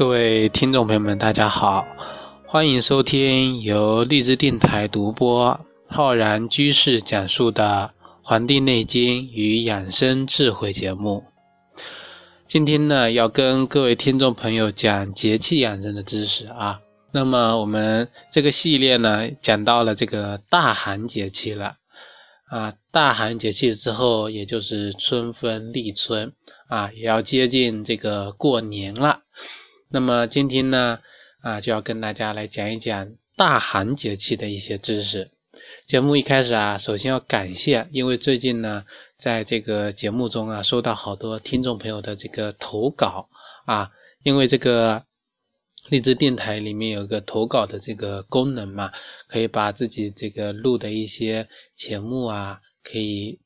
各位听众朋友们，大家好，欢迎收听由荔枝电台独播、浩然居士讲述的《黄帝内经与养生智慧》节目。今天呢，要跟各位听众朋友讲节气养生的知识啊。那么我们这个系列呢，讲到了这个大寒节气了啊。大寒节气之后，也就是春分、立春啊，也要接近这个过年了。那么今天呢，啊，就要跟大家来讲一讲大寒节气的一些知识。节目一开始啊，首先要感谢，因为最近呢，在这个节目中啊，收到好多听众朋友的这个投稿啊，因为这个荔枝电台里面有个投稿的这个功能嘛，可以把自己这个录的一些节目啊，可以。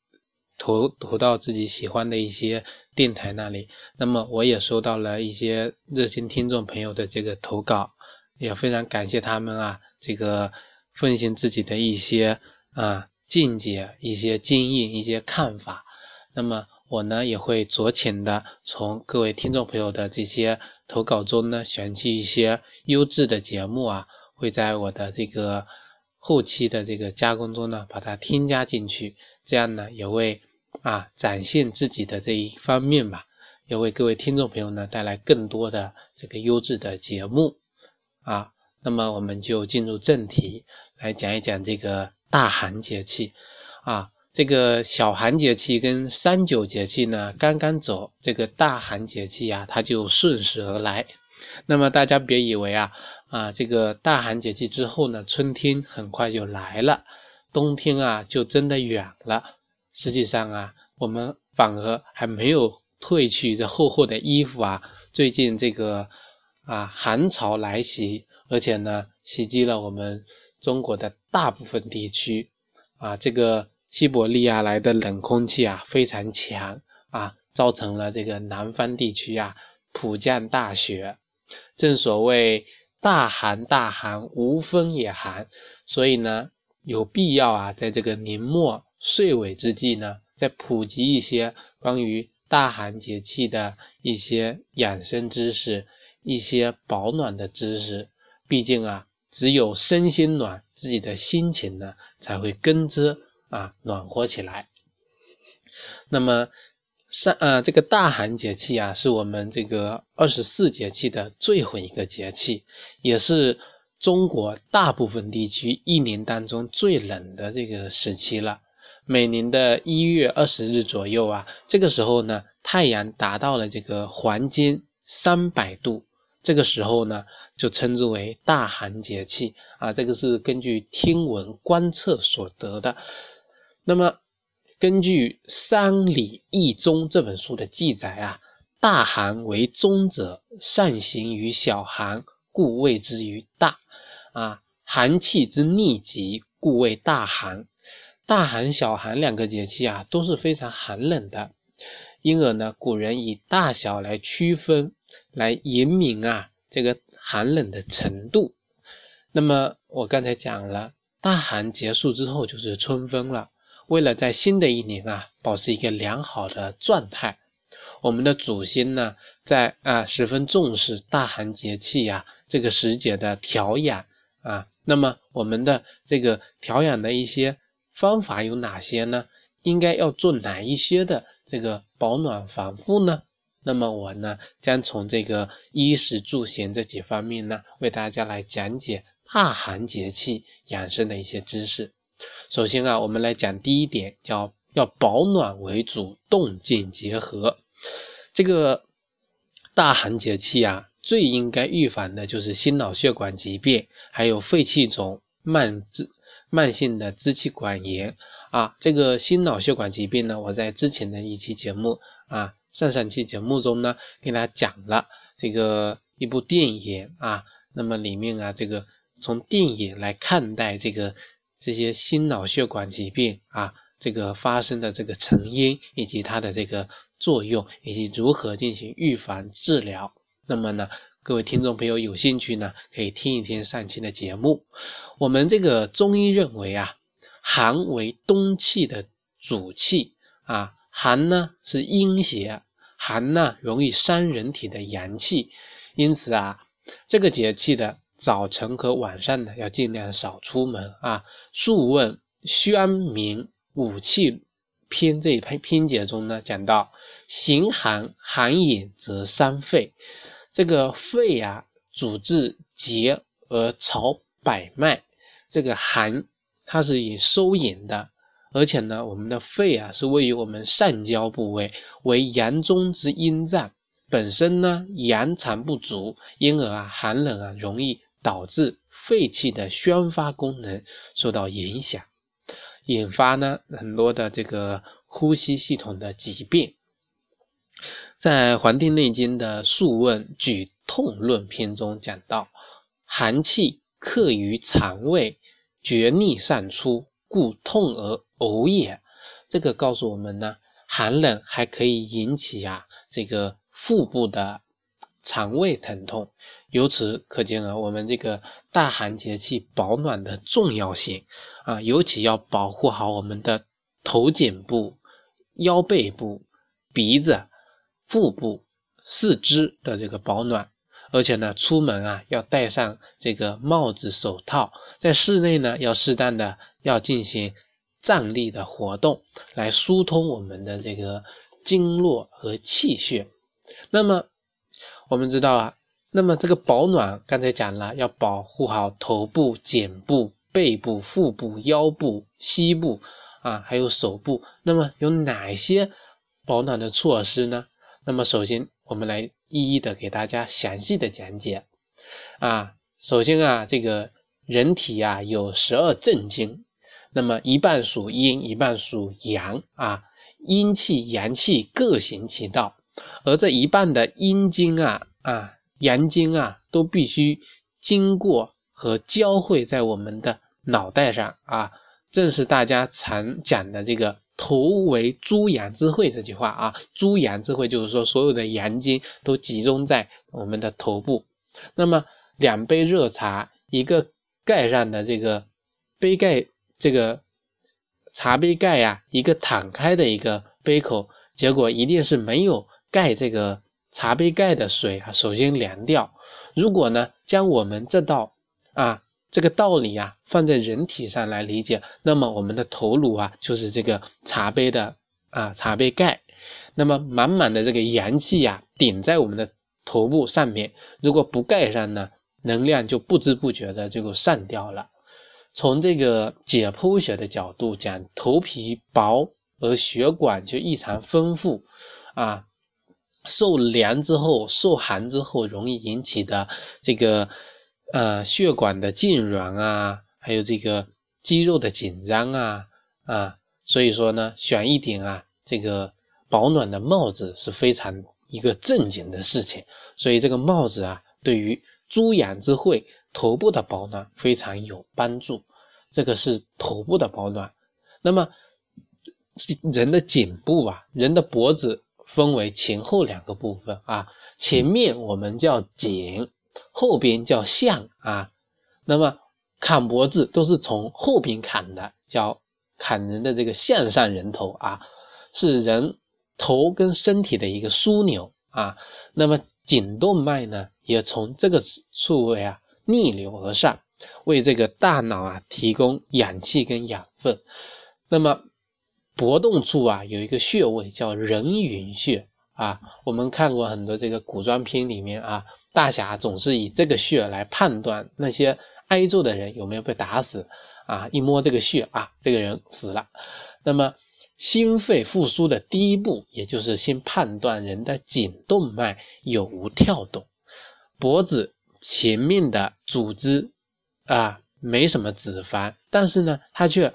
投投到自己喜欢的一些电台那里，那么我也收到了一些热心听众朋友的这个投稿，也非常感谢他们啊，这个奉献自己的一些啊见解、一些经验、一些看法。那么我呢也会酌情的从各位听众朋友的这些投稿中呢选取一些优质的节目啊，会在我的这个后期的这个加工中呢把它添加进去，这样呢也会。啊，展现自己的这一方面吧，也为各位听众朋友呢带来更多的这个优质的节目啊。那么我们就进入正题，来讲一讲这个大寒节气啊。这个小寒节气跟三九节气呢刚刚走，这个大寒节气啊，它就顺势而来。那么大家别以为啊啊，这个大寒节气之后呢，春天很快就来了，冬天啊就真的远了。实际上啊，我们反而还没有褪去这厚厚的衣服啊。最近这个啊寒潮来袭，而且呢袭击了我们中国的大部分地区啊。这个西伯利亚来的冷空气啊非常强啊，造成了这个南方地区啊普降大雪。正所谓大寒大寒，无风也寒，所以呢有必要啊在这个年末。岁尾之际呢，再普及一些关于大寒节气的一些养生知识，一些保暖的知识。毕竟啊，只有身心暖，自己的心情呢才会跟着啊暖和起来。那么，三呃这个大寒节气啊，是我们这个二十四节气的最后一个节气，也是中国大部分地区一年当中最冷的这个时期了。每年的一月二十日左右啊，这个时候呢，太阳达到了这个黄金三百度，这个时候呢，就称之为大寒节气啊。这个是根据天文观测所得的。那么，根据《三礼易宗》这本书的记载啊，大寒为中者，上行于小寒，故谓之于大。啊，寒气之逆极，故谓大寒。大寒、小寒两个节气啊，都是非常寒冷的，因而呢，古人以大小来区分，来言明啊这个寒冷的程度。那么我刚才讲了，大寒结束之后就是春分了。为了在新的一年啊保持一个良好的状态，我们的祖先呢在啊十分重视大寒节气呀这个时节的调养啊。那么我们的这个调养的一些。方法有哪些呢？应该要做哪一些的这个保暖防护呢？那么我呢将从这个衣食住行这几方面呢为大家来讲解大寒节气养生的一些知识。首先啊，我们来讲第一点，叫要保暖为主，动静结合。这个大寒节气啊，最应该预防的就是心脑血管疾病，还有肺气肿、慢支。慢性的支气管炎啊，这个心脑血管疾病呢，我在之前的一期节目啊，上上期节目中呢，给大家讲了这个一部电影啊，那么里面啊，这个从电影来看待这个这些心脑血管疾病啊，这个发生的这个成因以及它的这个作用，以及如何进行预防治疗，那么呢？各位听众朋友有兴趣呢，可以听一听上期的节目。我们这个中医认为啊，寒为冬气的主气啊，寒呢是阴邪，寒呢容易伤人体的阳气，因此啊，这个节气的早晨和晚上呢，要尽量少出门啊。《素问·宣明五气篇》这一篇篇节中呢，讲到行寒寒饮则伤肺，这个肺啊，主治节而朝百脉，这个寒它是以收引的。而且呢，我们的肺啊是位于我们上焦部位，为阳中之阴脏，本身呢阳常不足，因而啊寒冷啊容易导致肺气的宣发功能受到影响，引发呢很多的这个呼吸系统的疾病。在《黄帝内经》的《素问·举痛论》篇中讲到，寒气克于肠胃，厥逆上出，故痛而。呕也，这个告诉我们呢，寒冷还可以引起啊这个腹部的肠胃疼痛。由此可见啊，我们这个大寒节气保暖的重要性啊，尤其要保护好我们的头颈部、腰背部、鼻子、腹部、四肢的这个保暖。而且呢，出门啊要戴上这个帽子、手套，在室内呢要适当的要进行。站立的活动来疏通我们的这个经络和气血。那么我们知道啊，那么这个保暖刚才讲了，要保护好头部、颈部、背部、腹部、腰部、膝部啊，还有手部。那么有哪些保暖的措施呢？那么首先我们来一一的给大家详细的讲解啊。首先啊，这个人体啊有十二正经。那么一半属阴，一半属阳啊，阴气、阳气各行其道，而这一半的阴经啊啊、阳经啊，都必须经过和交汇在我们的脑袋上啊，正是大家常讲的这个“头为诸阳之会”这句话啊，“诸阳之会”就是说所有的阳经都集中在我们的头部。那么两杯热茶，一个盖上的这个杯盖。这个茶杯盖呀，一个敞开的一个杯口，结果一定是没有盖这个茶杯盖的水啊，首先凉掉。如果呢，将我们这道啊这个道理啊放在人体上来理解，那么我们的头颅啊就是这个茶杯的啊茶杯盖，那么满满的这个阳气呀顶在我们的头部上面，如果不盖上呢，能量就不知不觉的就散掉了。从这个解剖学的角度讲，头皮薄而血管就异常丰富，啊，受凉之后、受寒之后容易引起的这个呃血管的痉挛啊，还有这个肌肉的紧张啊啊，所以说呢，选一顶啊这个保暖的帽子是非常一个正经的事情，所以这个帽子啊，对于诸阳之会。头部的保暖非常有帮助，这个是头部的保暖。那么人的颈部啊，人的脖子分为前后两个部分啊，前面我们叫颈，后边叫项啊。那么砍脖子都是从后边砍的，叫砍人的这个项上人头啊，是人头跟身体的一个枢纽啊。那么颈动脉呢，也从这个处位啊。逆流而上，为这个大脑啊提供氧气跟养分。那么搏动处啊有一个穴位叫人云穴啊，我们看过很多这个古装片里面啊，大侠总是以这个穴来判断那些挨揍的人有没有被打死啊，一摸这个穴啊，这个人死了。那么心肺复苏的第一步，也就是先判断人的颈动脉有无跳动，脖子。前面的组织啊，没什么脂肪，但是呢，它却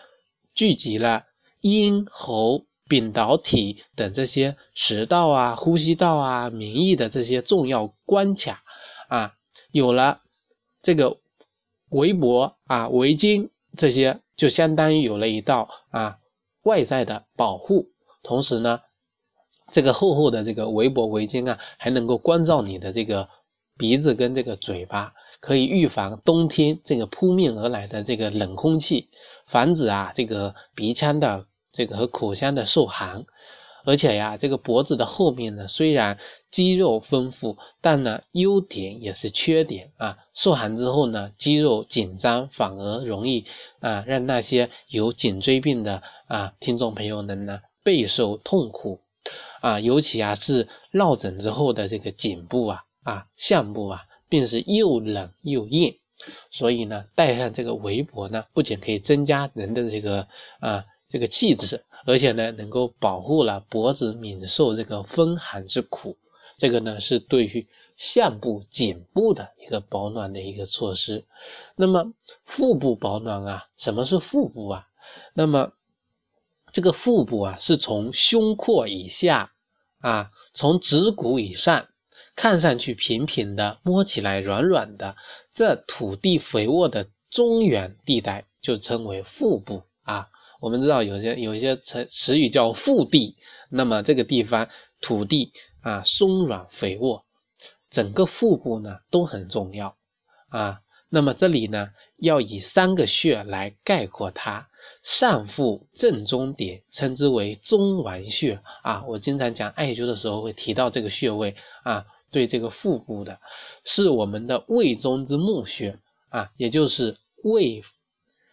聚集了咽喉、扁桃体等这些食道啊、呼吸道啊、免疫的这些重要关卡啊。有了这个围脖啊、围巾这些，就相当于有了一道啊外在的保护。同时呢，这个厚厚的这个围脖围巾啊，还能够关照你的这个。鼻子跟这个嘴巴可以预防冬天这个扑面而来的这个冷空气，防止啊这个鼻腔的这个和口腔的受寒，而且呀，这个脖子的后面呢，虽然肌肉丰富，但呢，优点也是缺点啊。受寒之后呢，肌肉紧张，反而容易啊，让那些有颈椎病的啊听众朋友们呢备受痛苦啊。尤其啊是落枕之后的这个颈部啊啊项部啊，便是又冷又硬。所以呢，戴上这个围脖呢，不仅可以增加人的这个啊这个气质。而且呢，能够保护了脖子免受这个风寒之苦，这个呢是对于项部、颈部的一个保暖的一个措施。那么腹部保暖啊，什么是腹部啊？那么这个腹部啊，是从胸廓以下啊，从指骨以上，看上去平平的，摸起来软软的，这土地肥沃的中原地带就称为腹部。我们知道有些有一些词词语叫腹地，那么这个地方土地啊松软肥沃，整个腹部呢都很重要啊。那么这里呢要以三个穴来概括它，上腹正中点称之为中脘穴啊。我经常讲艾灸的时候会提到这个穴位啊，对这个腹部的，是我们的胃中之募穴啊，也就是胃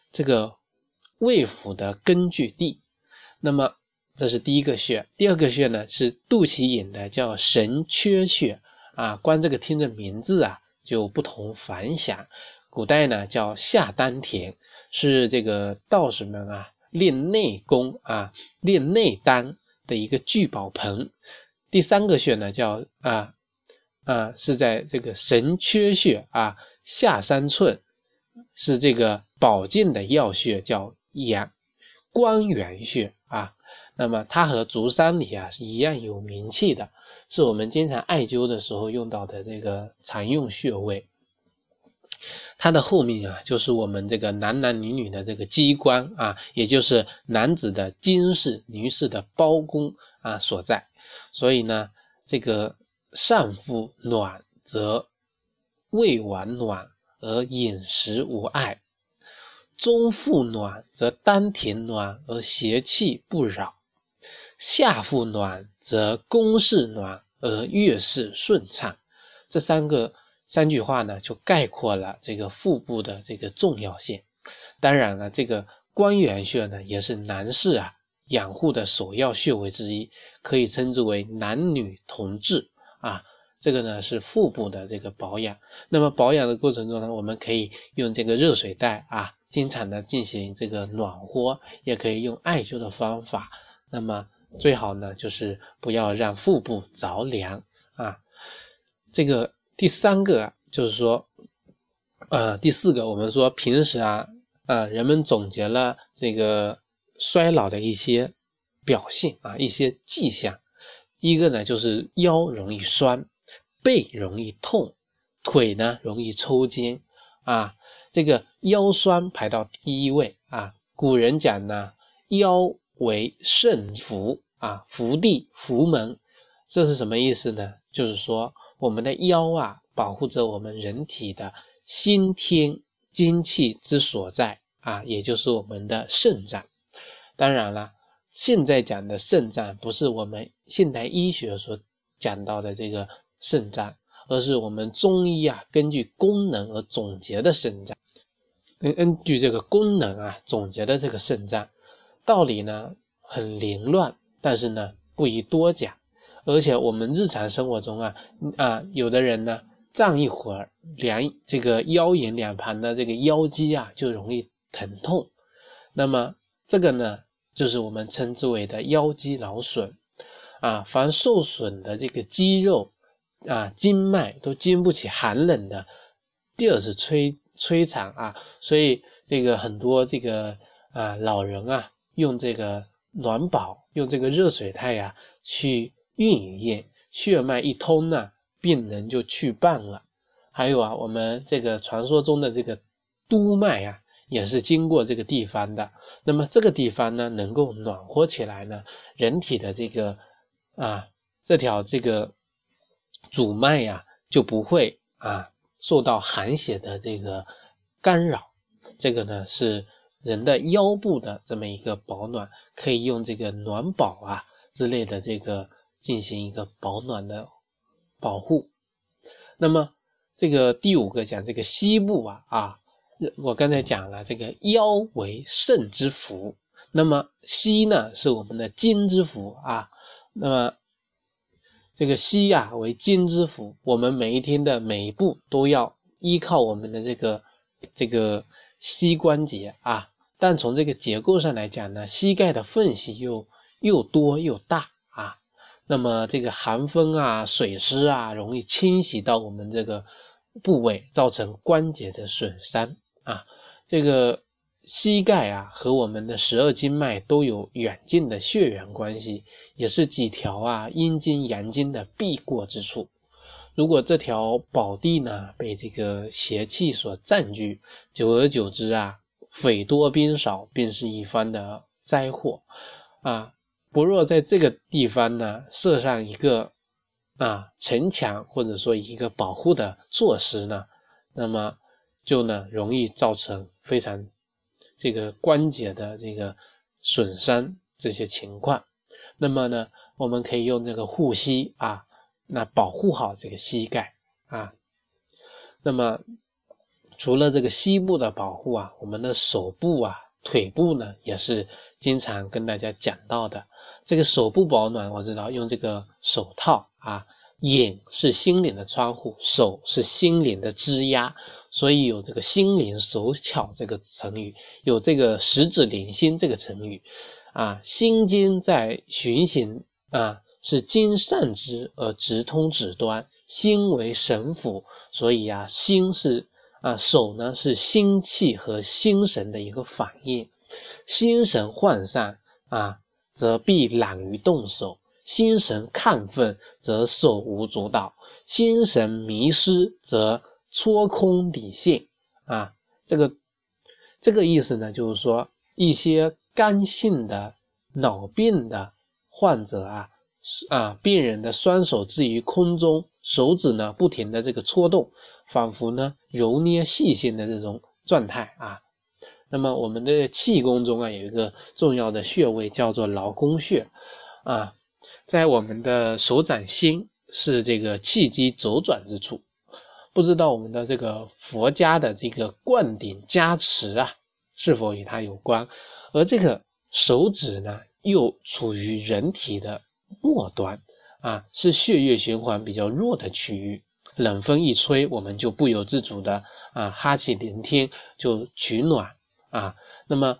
这个。胃腑的根据地，那么这是第一个穴。第二个穴呢是肚脐眼的，叫神阙穴啊。光这个听着名字啊就不同凡响。古代呢叫下丹田，是这个道士们啊练内功啊练内丹的一个聚宝盆。第三个穴呢叫啊啊是在这个神阙穴啊下三寸，是这个保健的要穴，叫。阳关元穴啊，那么它和足三里啊是一样有名气的，是我们经常艾灸的时候用到的这个常用穴位。它的后面啊，就是我们这个男男女女的这个机关啊，也就是男子的经室、女士的包宫啊所在。所以呢，这个上腹暖则胃脘暖而饮食无碍。中腹暖则丹田暖而邪气不扰，下腹暖则宫室暖而月事顺畅。这三个三句话呢，就概括了这个腹部的这个重要性。当然了，这个关元穴呢，也是男士啊养护的首要穴位之一，可以称之为男女同治啊。这个呢是腹部的这个保养。那么保养的过程中呢，我们可以用这个热水袋啊。经常的进行这个暖和，也可以用艾灸的方法。那么最好呢，就是不要让腹部着凉啊。这个第三个就是说，呃，第四个我们说平时啊，呃，人们总结了这个衰老的一些表现啊，一些迹象。一个呢，就是腰容易酸，背容易痛，腿呢容易抽筋啊。这个腰酸排到第一位啊，古人讲呢，腰为肾福啊，福地福门，这是什么意思呢？就是说我们的腰啊，保护着我们人体的先天精气之所在啊，也就是我们的肾脏。当然了，现在讲的肾脏不是我们现代医学所讲到的这个肾脏，而是我们中医啊根据功能而总结的肾脏。根根据这个功能啊总结的这个肾脏道理呢很凌乱，但是呢不宜多讲。而且我们日常生活中啊啊有的人呢站一会儿，两这个腰眼两旁的这个腰肌啊就容易疼痛。那么这个呢就是我们称之为的腰肌劳损啊。凡受损的这个肌肉啊经脉都经不起寒冷的，第二次摧。摧残啊，所以这个很多这个啊老人啊用这个暖宝，用这个热水袋呀去运一运，血脉一通呢，病人就去办了。还有啊，我们这个传说中的这个督脉啊，也是经过这个地方的。那么这个地方呢，能够暖和起来呢，人体的这个啊这条这个主脉呀就不会啊。受到寒邪的这个干扰，这个呢是人的腰部的这么一个保暖，可以用这个暖宝啊，之类的这个进行一个保暖的保护。那么这个第五个讲这个膝部啊啊，我刚才讲了这个腰为肾之府，那么膝呢是我们的筋之府啊，那么这个膝呀为筋之府，我们每一天的每一步都要依靠我们的这个这个膝关节啊。但从这个结构上来讲呢，膝盖的缝隙又又多又大啊，那么这个寒风啊、水湿啊，容易侵袭到我们这个部位，造成关节的损伤啊。这个膝盖啊和我们的十二经脉都有远近的血缘关系，也是几条啊阴经阳经的必过之处。如果这条宝地呢被这个邪气所占据，久而久之啊。匪多兵少，便是一番的灾祸啊！不若在这个地方呢，设上一个啊城墙，或者说一个保护的措施呢，那么就呢容易造成非常这个关节的这个损伤这些情况。那么呢，我们可以用这个护膝啊，那保护好这个膝盖啊。那么。除了这个膝部的保护啊，我们的手部啊、腿部呢，也是经常跟大家讲到的。这个手部保暖，我知道用这个手套啊，眼是心灵的窗户，手是心灵的枝丫，所以有这个心灵手巧这个成语，有这个十指连心这个成语啊。心经在循行啊，是经上之而直通指端，心为神府，所以啊，心是。啊，手呢是心气和心神的一个反应，心神涣散啊，则必懒于动手；心神亢奋，则手无足蹈；心神迷失，则搓空理性。啊，这个这个意思呢，就是说一些肝性的脑病的患者啊。啊，病人的双手置于空中，手指呢不停的这个搓动，仿佛呢揉捏细线的这种状态啊。那么我们的气功中啊有一个重要的穴位叫做劳宫穴啊，在我们的手掌心是这个气机周转之处，不知道我们的这个佛家的这个灌顶加持啊是否与它有关？而这个手指呢又处于人体的。末端啊，是血液循环比较弱的区域。冷风一吹，我们就不由自主的啊哈气连天，就取暖啊。那么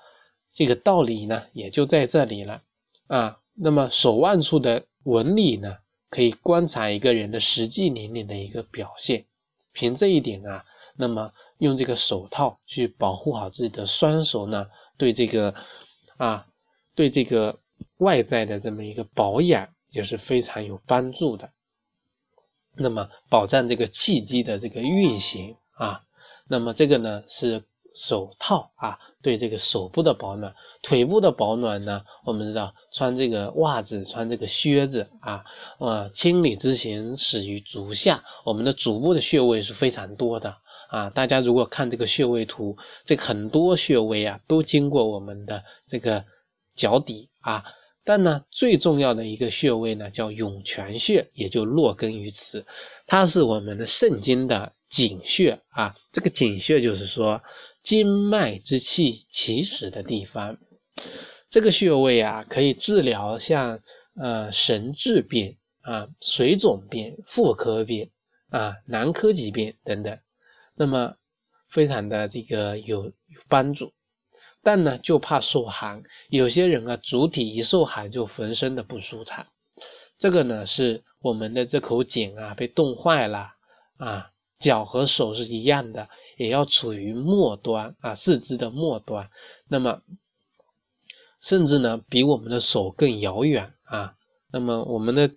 这个道理呢，也就在这里了啊。那么手腕处的纹理呢，可以观察一个人的实际年龄的一个表现。凭这一点啊，那么用这个手套去保护好自己的双手呢，对这个啊，对这个。外在的这么一个保养也是非常有帮助的，那么保障这个气机的这个运行啊，那么这个呢是手套啊，对这个手部的保暖，腿部的保暖呢，我们知道穿这个袜子，穿这个靴子啊，呃，清理之行始于足下，我们的足部的穴位是非常多的啊，大家如果看这个穴位图，这很多穴位啊都经过我们的这个脚底啊。但呢，最重要的一个穴位呢，叫涌泉穴，也就落根于此。它是我们的肾经的井穴啊。这个井穴就是说，经脉之气起始的地方。这个穴位啊，可以治疗像呃神志病啊、水肿病、妇科病啊、男科疾病等等。那么，非常的这个有有帮助。但呢，就怕受寒。有些人啊，主体一受寒就浑身的不舒坦。这个呢，是我们的这口井啊被冻坏了啊。脚和手是一样的，也要处于末端啊，四肢的末端。那么，甚至呢，比我们的手更遥远啊。那么，我们的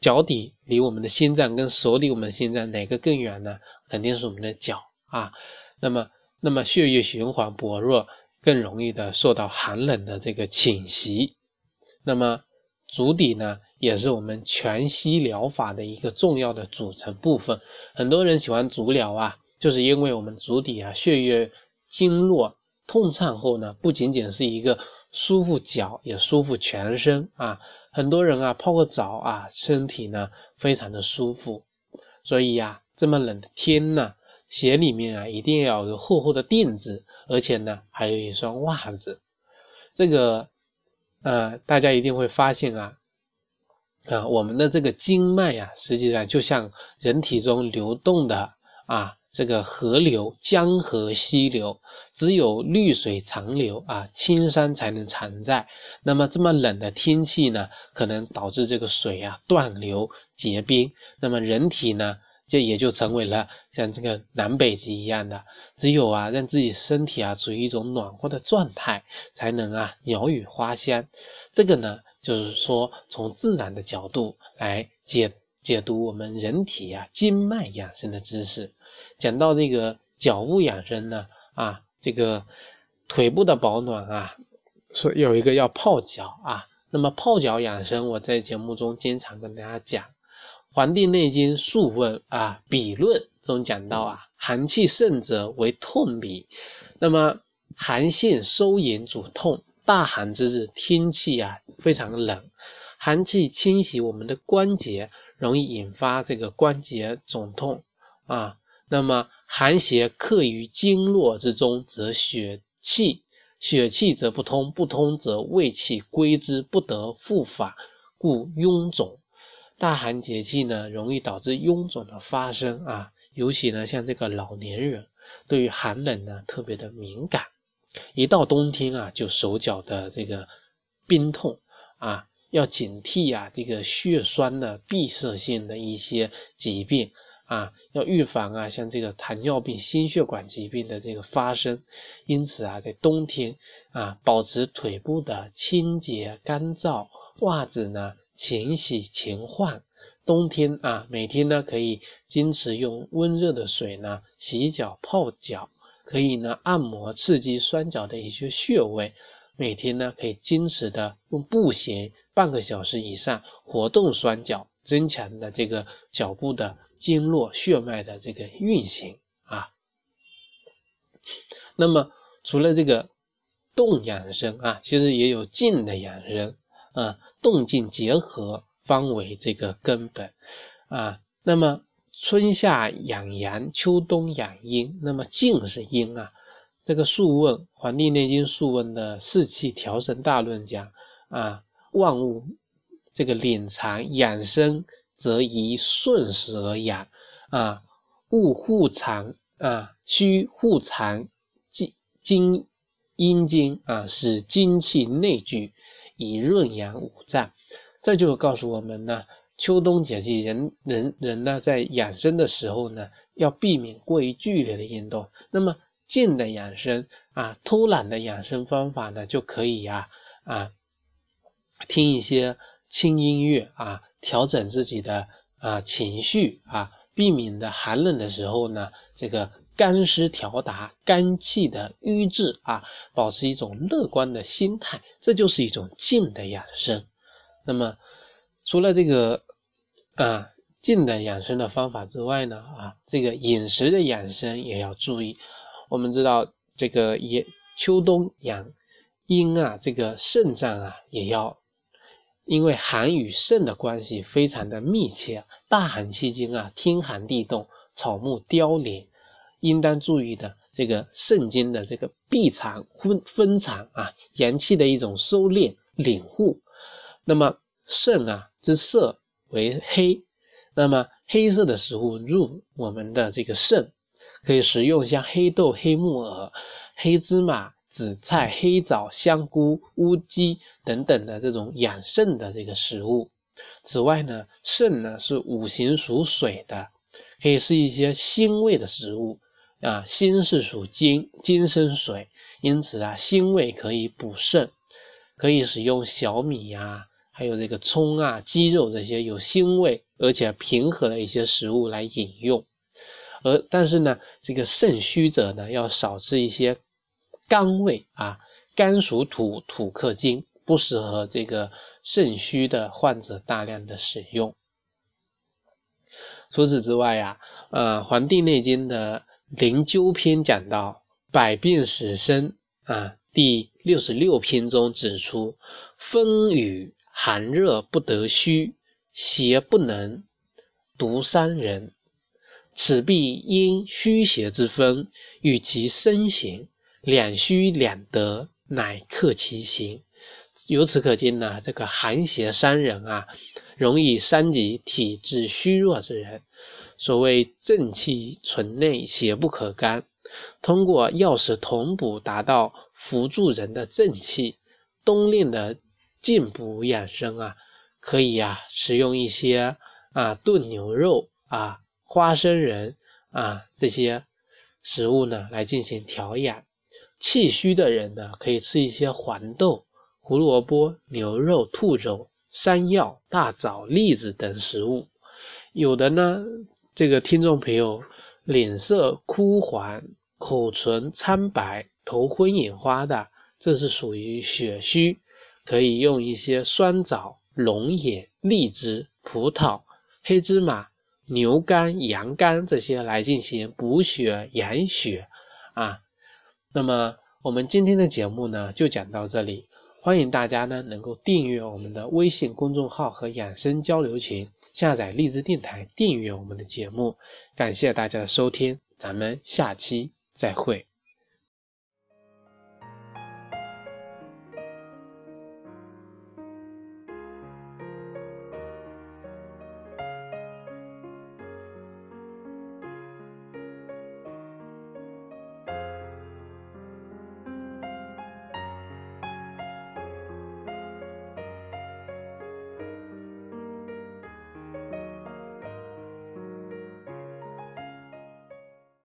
脚底离我们的心脏，跟手离我们的心脏哪个更远呢？肯定是我们的脚啊。那么，那么血液循环薄弱。更容易的受到寒冷的这个侵袭，那么足底呢，也是我们全息疗法的一个重要的组成部分。很多人喜欢足疗啊，就是因为我们足底啊血液经络痛畅后呢，不仅仅是一个舒服脚，也舒服全身啊。很多人啊泡个澡啊，身体呢非常的舒服。所以呀，这么冷的天呢，鞋里面啊一定要有厚厚的垫子，而且呢还有一双袜子。这个呃，大家一定会发现啊。啊，我们的这个经脉呀，实际上就像人体中流动的啊，这个河流，江河溪流，只有绿水长流啊，青山才能常在。那么这么冷的天气呢，可能导致这个水啊断流结冰，那么人体呢，就也就成为了像这个南北极一样的，只有啊让自己身体啊处于一种暖和的状态，才能啊鸟语花香。这个呢。就是说，从自然的角度来解解读我们人体啊经脉养生的知识。讲到这个脚部养生呢，啊，这个腿部的保暖啊，说有一个要泡脚啊。那么泡脚养生，我在节目中经常跟大家讲，《黄帝内经·素问》啊，《笔论》中讲到啊，寒气盛者为痛比。那么寒性收引主痛。大寒之日，天气啊非常冷，寒气侵袭我们的关节，容易引发这个关节肿痛啊。那么寒邪克于经络之中，则血气血气则不通，不通则胃气归之不得复返，故臃肿。大寒节气呢，容易导致臃肿的发生啊。尤其呢，像这个老年人，对于寒冷呢特别的敏感。一到冬天啊，就手脚的这个冰痛啊，要警惕啊，这个血栓的闭塞性的一些疾病啊，要预防啊，像这个糖尿病、心血管疾病的这个发生。因此啊，在冬天啊，保持腿部的清洁干燥，袜子呢勤洗勤换。冬天啊，每天呢可以坚持用温热的水呢洗脚泡脚。可以呢，按摩刺激双脚的一些穴位，每天呢可以坚持的用步行半个小时以上，活动双脚，增强的这个脚部的经络血脉的这个运行啊。那么除了这个动养生啊，其实也有静的养生啊，动静结合方为这个根本啊。那么。春夏养阳，秋冬养阴。那么静是阴啊。这个《素问》《黄帝内经·素问》的四气调神大论讲啊，万物这个敛藏养生，则宜顺时而养啊。物护藏啊，虚护藏精精阴经啊，使精气内聚，以润养五脏。这就告诉我们呢。秋冬节气，人人人呢，在养生的时候呢，要避免过于剧烈的运动。那么静的养生啊，偷懒的养生方法呢，就可以呀啊，听一些轻音乐啊，调整自己的啊情绪啊，避免的寒冷的时候呢，这个干湿调达、肝气的瘀滞啊，保持一种乐观的心态，这就是一种静的养生。那么除了这个。啊，静的养生的方法之外呢，啊，这个饮食的养生也要注意。我们知道，这个也秋冬养阴啊，这个肾脏啊也要，因为寒与肾的关系非常的密切。大寒期间啊，天寒地冻，草木凋零，应当注意的这个肾经的这个闭藏分分藏啊，阳气的一种收敛领护。那么肾啊之色。为黑，那么黑色的食物入我们的这个肾，可以食用像黑豆、黑木耳、黑芝麻、紫菜、黑枣、香菇、乌鸡等等的这种养肾的这个食物。此外呢，肾呢是五行属水的，可以是一些辛味的食物啊。辛是属金，金生水，因此啊，辛味可以补肾，可以使用小米呀。还有这个葱啊、鸡肉这些有腥味而且平和的一些食物来饮用，而但是呢，这个肾虚者呢要少吃一些肝胃啊，肝属土，土克金，不适合这个肾虚的患者大量的使用。除此之外呀，呃，《黄帝内经》的灵灸篇讲到，百病始生啊第六十六篇中指出：风雨寒热不得虚，邪不能独伤人。此必因虚邪之分，与其身形两虚两得，乃克其形。由此可见呢，这个寒邪伤人啊，容易伤及体质虚弱之人。所谓正气存内，邪不可干。通过药食同补，达到扶助人的正气。冬令的进补养生啊，可以啊，使用一些啊炖牛肉啊、花生仁啊这些食物呢，来进行调养。气虚的人呢，可以吃一些黄豆。胡萝卜、牛肉、兔肉、山药、大枣、栗子等食物，有的呢，这个听众朋友脸色枯黄、口唇苍白、头昏眼花的，这是属于血虚，可以用一些酸枣、龙眼、荔枝、葡萄、黑芝麻、牛肝、羊肝这些来进行补血养血啊。那么我们今天的节目呢，就讲到这里。欢迎大家呢能够订阅我们的微信公众号和养生交流群，下载荔枝电台订阅我们的节目。感谢大家的收听，咱们下期再会。